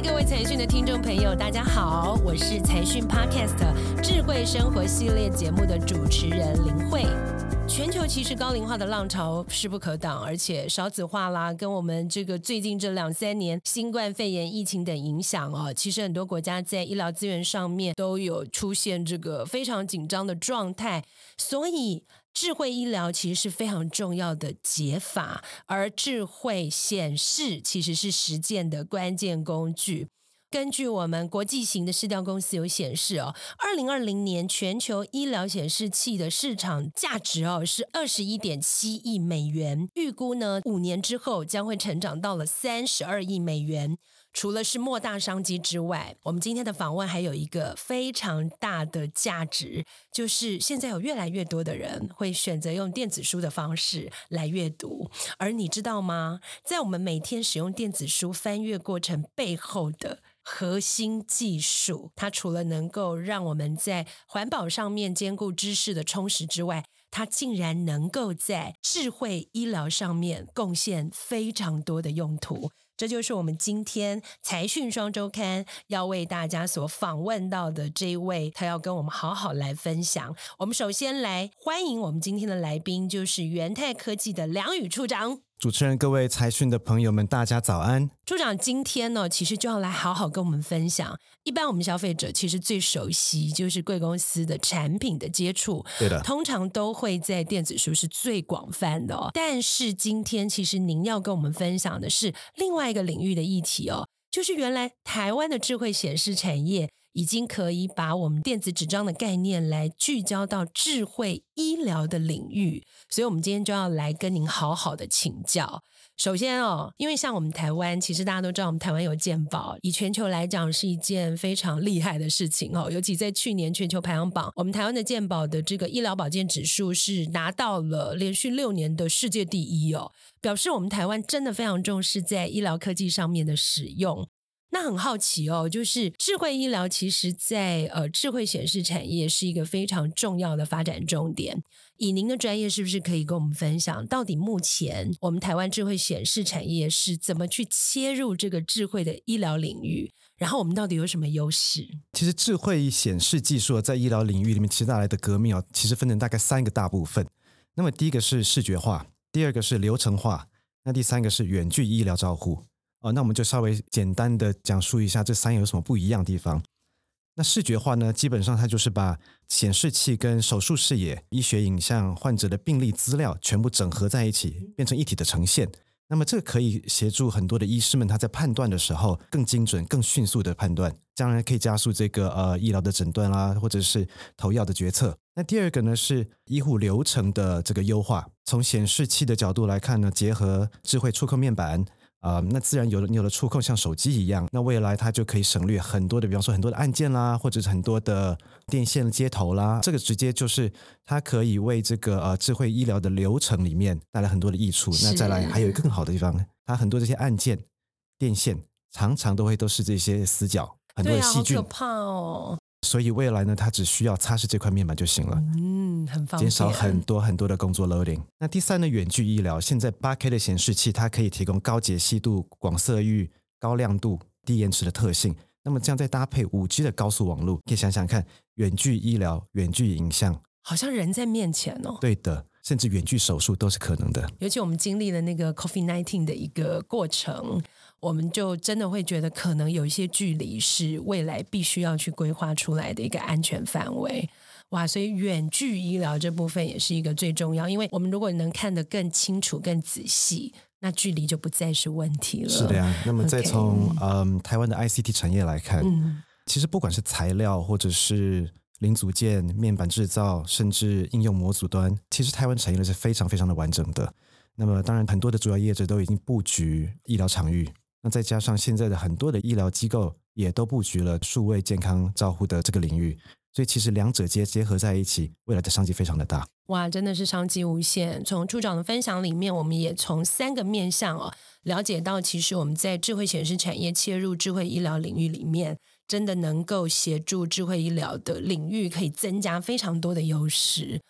各位财讯的听众朋友，大家好，我是财讯 Podcast 智慧生活系列节目的主持人林慧。全球其实高龄化的浪潮势不可挡，而且少子化啦，跟我们这个最近这两三年新冠肺炎疫情等影响哦，其实很多国家在医疗资源上面都有出现这个非常紧张的状态，所以智慧医疗其实是非常重要的解法，而智慧显示其实是实践的关键工具。根据我们国际型的市调公司有显示哦，二零二零年全球医疗显示器的市场价值哦是二十一点七亿美元，预估呢五年之后将会成长到了三十二亿美元。除了是莫大商机之外，我们今天的访问还有一个非常大的价值，就是现在有越来越多的人会选择用电子书的方式来阅读，而你知道吗？在我们每天使用电子书翻阅过程背后的。核心技术，它除了能够让我们在环保上面兼顾知识的充实之外，它竟然能够在智慧医疗上面贡献非常多的用途。这就是我们今天财讯双周刊要为大家所访问到的这一位，他要跟我们好好来分享。我们首先来欢迎我们今天的来宾，就是元泰科技的梁宇处长。主持人、各位财讯的朋友们，大家早安。处长今天呢，其实就要来好好跟我们分享。一般我们消费者其实最熟悉就是贵公司的产品的接触，对的，通常都会在电子书是最广泛的哦。但是今天其实您要跟我们分享的是另外一个领域的议题哦，就是原来台湾的智慧显示产业。已经可以把我们电子纸张的概念来聚焦到智慧医疗的领域，所以我们今天就要来跟您好好的请教。首先哦，因为像我们台湾，其实大家都知道，我们台湾有健保，以全球来讲是一件非常厉害的事情哦。尤其在去年全球排行榜，我们台湾的健保的这个医疗保健指数是拿到了连续六年的世界第一哦，表示我们台湾真的非常重视在医疗科技上面的使用。那很好奇哦，就是智慧医疗，其实，在呃智慧显示产业是一个非常重要的发展重点。以您的专业，是不是可以跟我们分享，到底目前我们台湾智慧显示产业是怎么去切入这个智慧的医疗领域？然后我们到底有什么优势？其实智慧显示技术在医疗领域里面，其实带来的革命哦，其实分成大概三个大部分。那么第一个是视觉化，第二个是流程化，那第三个是远距医疗照护。哦，那我们就稍微简单的讲述一下这三有什么不一样的地方。那视觉化呢，基本上它就是把显示器跟手术视野、医学影像、患者的病历资料全部整合在一起，变成一体的呈现。那么这可以协助很多的医师们，他在判断的时候更精准、更迅速的判断，将来可以加速这个呃医疗的诊断啦，或者是投药的决策。那第二个呢是医护流程的这个优化，从显示器的角度来看呢，结合智慧触控面板。啊，那自然有了，你有了触控，像手机一样，那未来它就可以省略很多的，比方说很多的按键啦，或者是很多的电线接头啦，这个直接就是它可以为这个呃智慧医疗的流程里面带来很多的益处。那再来还有更好的地方，它很多这些按键、电线常常都会都是这些死角，很多的细菌，可怕哦。所以未来呢，它只需要擦拭这块面板就行了，嗯，很方便，减少很多很多的工作 loading。那第三呢，远距医疗，现在八 K 的显示器，它可以提供高解析度、广色域、高亮度、低延迟的特性。那么这样再搭配五 G 的高速网络，可以想想看，远距医疗、远距影像，好像人在面前哦。对的，甚至远距手术都是可能的。尤其我们经历了那个 Covid nineteen 的一个过程。我们就真的会觉得，可能有一些距离是未来必须要去规划出来的一个安全范围，哇！所以远距医疗这部分也是一个最重要，因为我们如果能看得更清楚、更仔细，那距离就不再是问题了。是的呀。那么再从嗯台湾的 ICT 产业来看，其实不管是材料或者是零组件、面板制造，甚至应用模组端，其实台湾产业是非常非常的完整的。那么当然，很多的主要业者都已经布局医疗场域。那再加上现在的很多的医疗机构也都布局了数位健康照护的这个领域，所以其实两者结结合在一起，未来的商机非常的大。哇，真的是商机无限！从处长的分享里面，我们也从三个面向哦了解到，其实我们在智慧显示产业切入智慧医疗领域里面，真的能够协助智慧医疗的领域可以增加非常多的优势。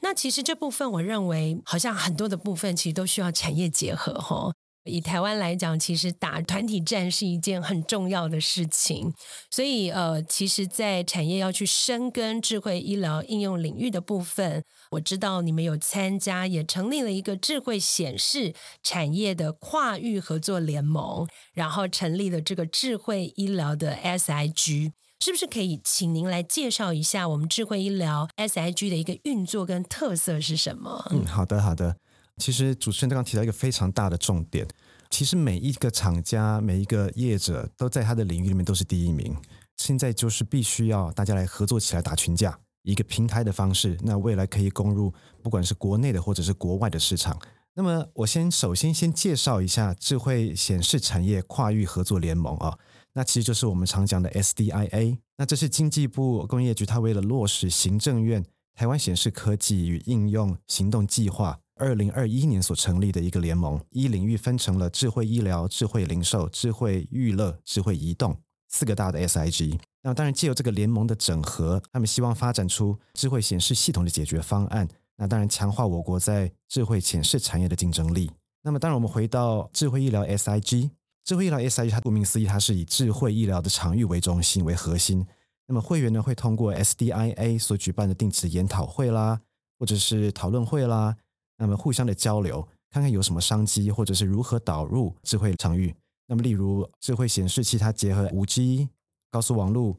那其实这部分，我认为好像很多的部分其实都需要产业结合哈。以台湾来讲，其实打团体战是一件很重要的事情。所以，呃，其实，在产业要去深耕智慧医疗应用领域的部分，我知道你们有参加，也成立了一个智慧显示产业的跨域合作联盟，然后成立了这个智慧医疗的 SIG。是不是可以请您来介绍一下我们智慧医疗 SIG 的一个运作跟特色是什么？嗯，好的，好的。其实主持人刚刚提到一个非常大的重点，其实每一个厂家、每一个业者都在他的领域里面都是第一名。现在就是必须要大家来合作起来打群架，一个平台的方式，那未来可以攻入不管是国内的或者是国外的市场。那么我先首先先介绍一下智慧显示产业跨域合作联盟啊。那其实就是我们常讲的 SDIA。那这是经济部工业局，它为了落实行政院台湾显示科技与应用行动计划二零二一年所成立的一个联盟。一领域分成了智慧医疗、智慧零售、智慧娱乐、智慧移动四个大的 SIG。那当然，借由这个联盟的整合，他们希望发展出智慧显示系统的解决方案。那当然，强化我国在智慧显示产业的竞争力。那么，当然，我们回到智慧医疗 SIG。智慧医疗 SIG，它顾名思义，它是以智慧医疗的场域为中心为核心。那么会员呢，会通过 SDIA 所举办的定期研讨会啦，或者是讨论会啦，那么互相的交流，看看有什么商机，或者是如何导入智慧场域。那么例如智慧显示器，它结合五 G 高速网络，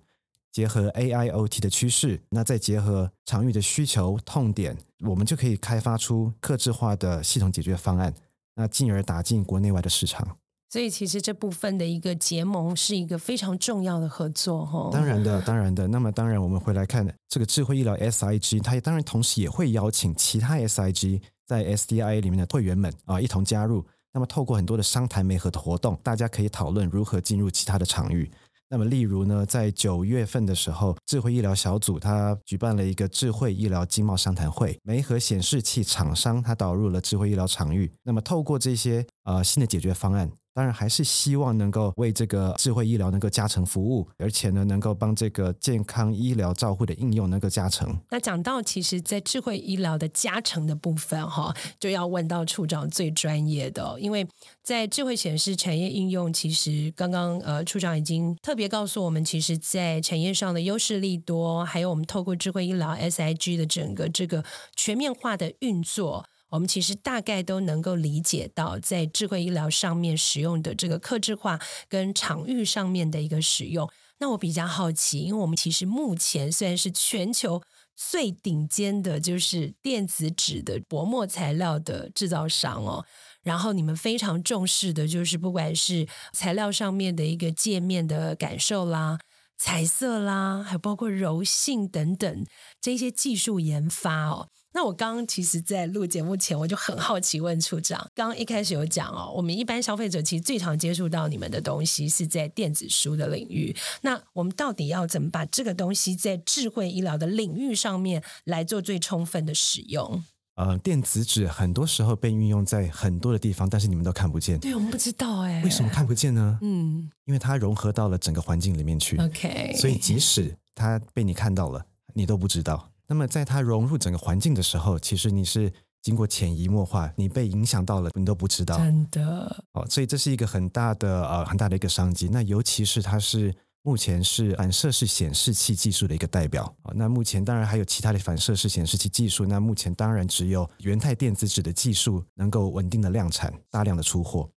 结合 AIoT 的趋势，那再结合场域的需求痛点，我们就可以开发出客制化的系统解决方案，那进而打进国内外的市场。所以其实这部分的一个结盟是一个非常重要的合作，哈。当然的，当然的。那么当然，我们回来看这个智慧医疗 SIG，它当然同时也会邀请其他 SIG 在 SDIA 里面的会员们啊一同加入。那么透过很多的商谈媒合的活动，大家可以讨论如何进入其他的场域。那么例如呢，在九月份的时候，智慧医疗小组它举办了一个智慧医疗经贸商谈会，媒合显示器厂商它导入了智慧医疗场域。那么透过这些啊新的解决方案。当然还是希望能够为这个智慧医疗能够加成服务，而且呢，能够帮这个健康医疗照护的应用能够加成。那讲到其实，在智慧医疗的加成的部分，哈，就要问到处长最专业的，因为在智慧显示产业应用，其实刚刚呃处长已经特别告诉我们，其实在产业上的优势利多，还有我们透过智慧医疗 SIG 的整个这个全面化的运作。我们其实大概都能够理解到，在智慧医疗上面使用的这个克制化跟场域上面的一个使用。那我比较好奇，因为我们其实目前虽然是全球最顶尖的，就是电子纸的薄膜材料的制造商哦，然后你们非常重视的就是不管是材料上面的一个界面的感受啦、彩色啦，还有包括柔性等等这些技术研发哦。那我刚刚其实，在录节目前，我就很好奇问处长，刚刚一开始有讲哦，我们一般消费者其实最常接触到你们的东西是在电子书的领域。那我们到底要怎么把这个东西在智慧医疗的领域上面来做最充分的使用？呃，电子纸很多时候被运用在很多的地方，但是你们都看不见。对我们不知道哎，为什么看不见呢？嗯，因为它融合到了整个环境里面去。OK，所以即使它被你看到了，你都不知道。那么，在它融入整个环境的时候，其实你是经过潜移默化，你被影响到了，你都不知道。真的哦，所以这是一个很大的呃很大的一个商机。那尤其是它是目前是反射式显示器技术的一个代表啊。那目前当然还有其他的反射式显示器技术。那目前当然只有元泰电子纸的技术能够稳定的量产，大量的出货。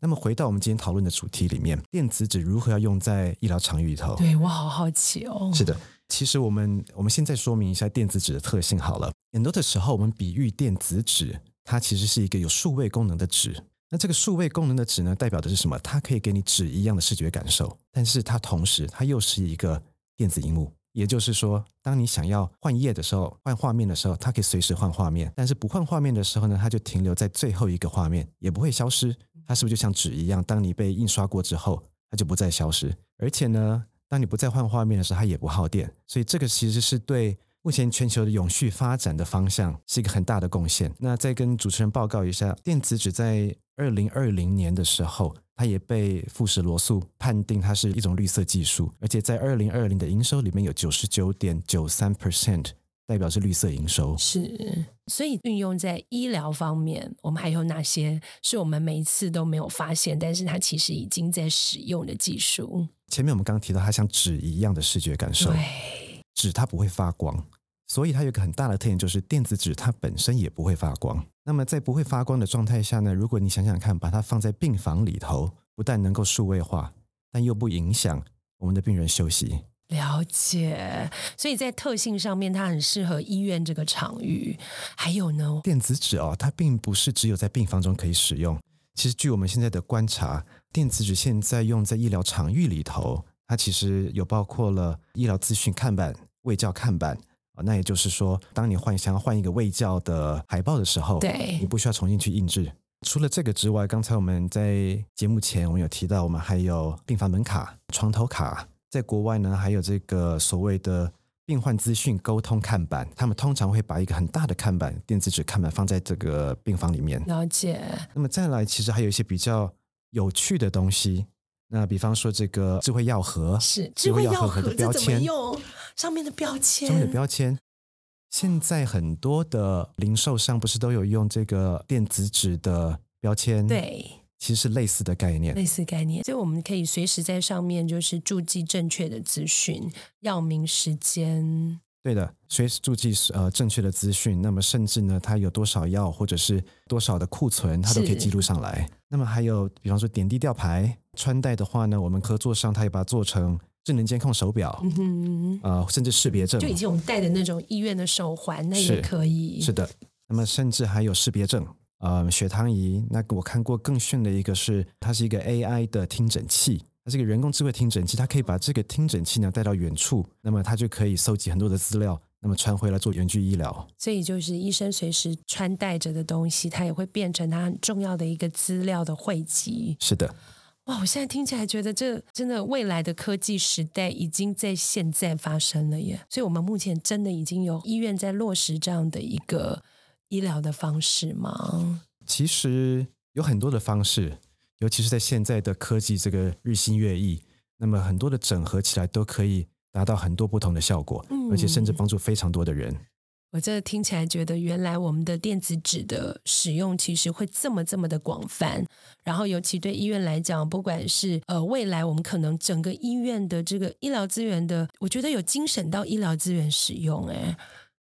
那么回到我们今天讨论的主题里面，电子纸如何要用在医疗场域里头？对我好好奇哦。是的。其实我们我们现在说明一下电子纸的特性好了。很多的时候，我们比喻电子纸，它其实是一个有数位功能的纸。那这个数位功能的纸呢，代表的是什么？它可以给你纸一样的视觉感受，但是它同时它又是一个电子荧幕。也就是说，当你想要换页的时候、换画面的时候，它可以随时换画面；但是不换画面的时候呢，它就停留在最后一个画面，也不会消失。它是不是就像纸一样？当你被印刷过之后，它就不再消失，而且呢？当你不再换画面的时候，它也不耗电，所以这个其实是对目前全球的永续发展的方向是一个很大的贡献。那再跟主持人报告一下，电子纸在二零二零年的时候，它也被富士罗素判定它是一种绿色技术，而且在二零二零的营收里面有九十九点九三 percent 代表是绿色营收。是，所以运用在医疗方面，我们还有哪些是我们每一次都没有发现，但是它其实已经在使用的技术？前面我们刚刚提到，它像纸一样的视觉感受，对，纸它不会发光，所以它有一个很大的特点，就是电子纸它本身也不会发光。那么在不会发光的状态下呢，如果你想想看，把它放在病房里头，不但能够数位化，但又不影响我们的病人休息。了解，所以在特性上面，它很适合医院这个场域。还有呢，电子纸哦，它并不是只有在病房中可以使用。其实据我们现在的观察，电子纸现在用在医疗场域里头，它其实有包括了医疗资讯看板、卫教看板啊。那也就是说，当你换想要换一个卫教的海报的时候，对你不需要重新去印制。除了这个之外，刚才我们在节目前我们有提到，我们还有病房门卡、床头卡。在国外呢，还有这个所谓的病患资讯沟通看板，他们通常会把一个很大的看板，电子纸看板放在这个病房里面。了解。那么再来，其实还有一些比较有趣的东西，那比方说这个智慧药盒，是智慧药药盒的这怎么标签，用？上面的标签，上面的标签。现在很多的零售商不是都有用这个电子纸的标签？，对，其实是类似的概念。类似概念，所以我们可以随时在上面就是注记正确的资讯，药名、时间。对的，随时注记呃正确的资讯，那么甚至呢，它有多少药或者是多少的库存，它都可以记录上来。那么还有，比方说点滴吊牌、穿戴的话呢，我们合作上它也把它做成智能监控手表，嗯哼，呃，甚至识别证就。以前我们戴的那种医院的手环，那也可以。是的，那么甚至还有识别证，呃，血糖仪。那个我看过更炫的一个是，它是一个 AI 的听诊器，它是一个人工智慧听诊器，它可以把这个听诊器呢带到远处，那么它就可以收集很多的资料，那么传回来做远距医疗。所以就是医生随时穿戴着的东西，它也会变成它很重要的一个资料的汇集。是的，哇，我现在听起来觉得这真的未来的科技时代已经在现在发生了耶！所以我们目前真的已经有医院在落实这样的一个医疗的方式吗？其实有很多的方式，尤其是在现在的科技这个日新月异，那么很多的整合起来都可以达到很多不同的效果，嗯而且甚至帮助非常多的人。我这听起来觉得，原来我们的电子纸的使用其实会这么这么的广泛，然后尤其对医院来讲，不管是呃未来我们可能整个医院的这个医疗资源的，我觉得有精省到医疗资源使用，哎，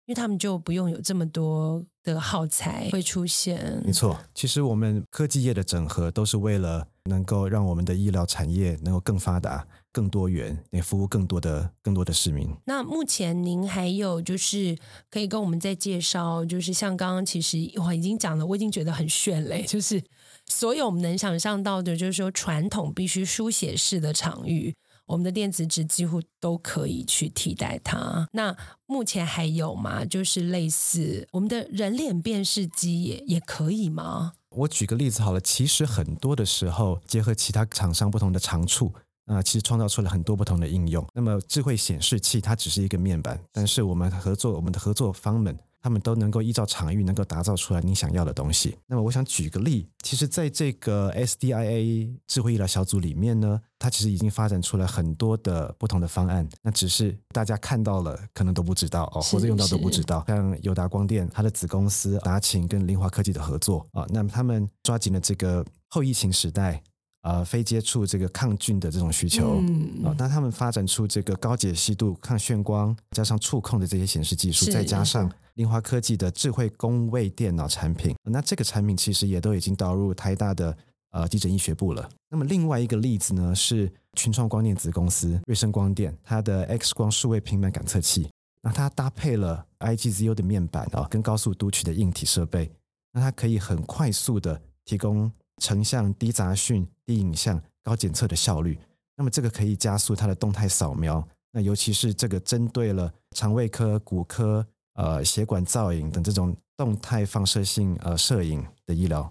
因为他们就不用有这么多的耗材会出现。没错，其实我们科技业的整合都是为了能够让我们的医疗产业能够更发达、更多元，也服务更多的更多的市民。那目前您还有就是可以跟我们再介绍，就是像刚刚其实我已经讲了，我已经觉得很炫嘞，就是所有我们能想象到的，就是说传统必须书写式的场域，我们的电子纸几乎都可以去替代它。那目前还有吗？就是类似我们的人脸辨识机也也可以吗？我举个例子好了，其实很多的时候，结合其他厂商不同的长处，啊、其实创造出了很多不同的应用。那么智慧显示器它只是一个面板，但是我们合作我们的合作方们，他们都能够依照场域能够打造出来你想要的东西。那么我想举个例，其实在这个 SDIA 智慧医疗小组里面呢，它其实已经发展出了很多的不同的方案，那只是大家看到了可能都不知道哦，是或者用到都不知道。像友达光电它的子公司达勤跟凌华科技的合作啊，那么他们抓紧了这个后疫情时代。呃，非接触这个抗菌的这种需求，嗯啊，那他们发展出这个高解析度、抗眩光，加上触控的这些显示技术，再加上林华科技的智慧工位电脑产品，那这个产品其实也都已经导入台大的呃急诊医学部了。那么另外一个例子呢，是群创光电子公司瑞声光电，它的 X 光数位平板感测器，那它搭配了 IGZU 的面板啊、跟高速读取的硬体设备，那它可以很快速的提供成像低杂讯、低影像、高检测的效率。那么这个可以加速它的动态扫描。那尤其是这个针对了肠胃科、骨科、呃血管造影等这种动态放射性呃摄影的医疗，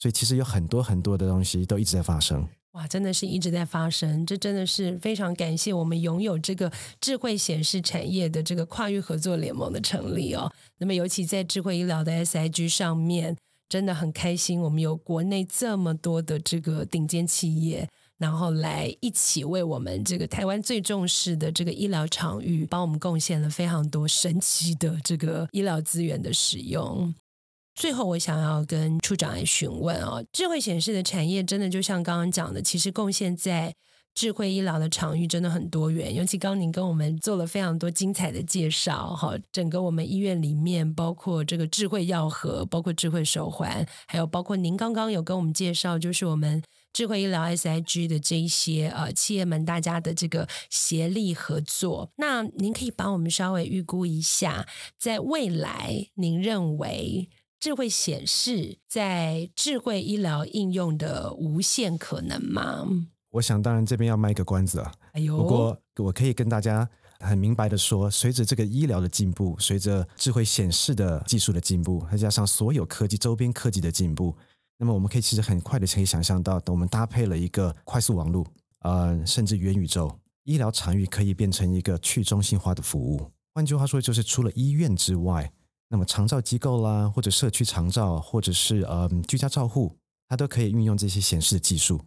所以其实有很多很多的东西都一直在发生。哇，真的是一直在发生，这真的是非常感谢我们拥有这个智慧显示产业的这个跨域合作联盟的成立哦。那么，尤其在智慧医疗的 SIG 上面，真的很开心，我们有国内这么多的这个顶尖企业，然后来一起为我们这个台湾最重视的这个医疗场域，帮我们贡献了非常多神奇的这个医疗资源的使用。最后，我想要跟处长来询问哦，智慧显示的产业真的就像刚刚讲的，其实贡献在。智慧医疗的场域真的很多元，尤其刚您跟我们做了非常多精彩的介绍，哈，整个我们医院里面，包括这个智慧药盒，包括智慧手环，还有包括您刚刚有跟我们介绍，就是我们智慧医疗 SIG 的这一些呃企业们大家的这个协力合作。那您可以帮我们稍微预估一下，在未来您认为智慧显示在智慧医疗应用的无限可能吗？我想，当然这边要卖个关子啊。哎呦，不过我可以跟大家很明白的说，随着这个医疗的进步，随着智慧显示的技术的进步，再加上所有科技周边科技的进步，那么我们可以其实很快的可以想象到，等我们搭配了一个快速网络，呃，甚至元宇宙，医疗场域可以变成一个去中心化的服务。换句话说，就是除了医院之外，那么长照机构啦，或者社区长照，或者是呃居家照护，它都可以运用这些显示的技术。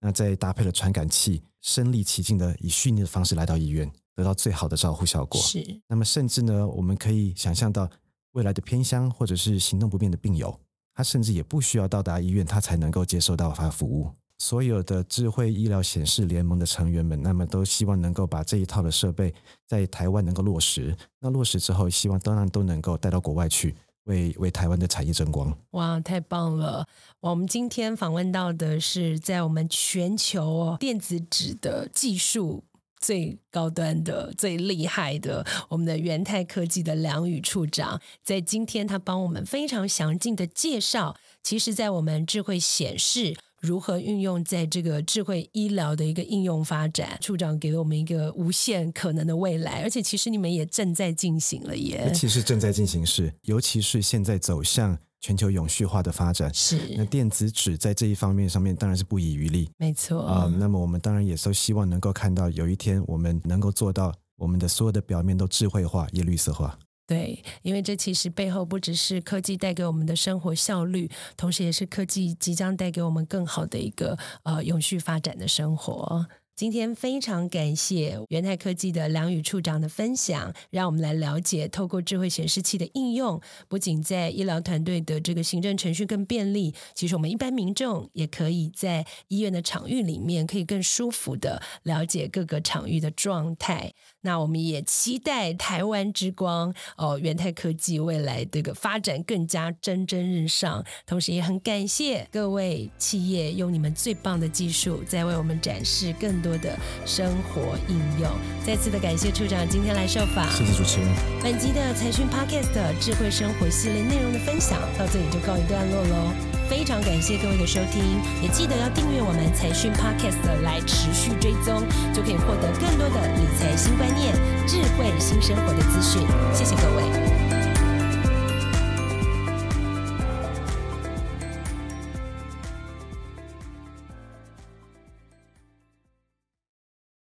那再搭配了传感器，身临其境的以虚拟的方式来到医院，得到最好的照护效果。是。那么甚至呢，我们可以想象到未来的偏乡或者是行动不便的病友，他甚至也不需要到达医院，他才能够接受到他服务。所有的智慧医疗显示联盟的成员们，那么都希望能够把这一套的设备在台湾能够落实。那落实之后，希望当然都能够带到国外去。为为台湾的产业争光，哇，太棒了！我们今天访问到的是在我们全球电子纸的技术最高端的、最厉害的，我们的元泰科技的梁宇处长，在今天他帮我们非常详尽的介绍，其实，在我们智慧显示。如何运用在这个智慧医疗的一个应用发展？处长给了我们一个无限可能的未来，而且其实你们也正在进行了耶。其实正在进行是，尤其是现在走向全球永续化的发展，是那电子纸在这一方面上面当然是不遗余力。没错啊，那么我们当然也都希望能够看到有一天我们能够做到我们的所有的表面都智慧化也绿色化。对，因为这其实背后不只是科技带给我们的生活效率，同时也是科技即将带给我们更好的一个呃永续发展的生活。今天非常感谢元泰科技的梁宇处长的分享，让我们来了解透过智慧显示器的应用，不仅在医疗团队的这个行政程序更便利，其实我们一般民众也可以在医院的场域里面可以更舒服的了解各个场域的状态。那我们也期待台湾之光哦，元泰科技未来这个发展更加蒸蒸日上，同时也很感谢各位企业用你们最棒的技术在为我们展示更。多的生活应用，再次的感谢处长今天来受访，谢谢主持人。本集的财讯 Podcast 智慧生活系列内容的分享到这里就告一段落喽，非常感谢各位的收听，也记得要订阅我们财讯 Podcast 来持续追踪，就可以获得更多的理财新观念、智慧新生活的资讯。谢谢各位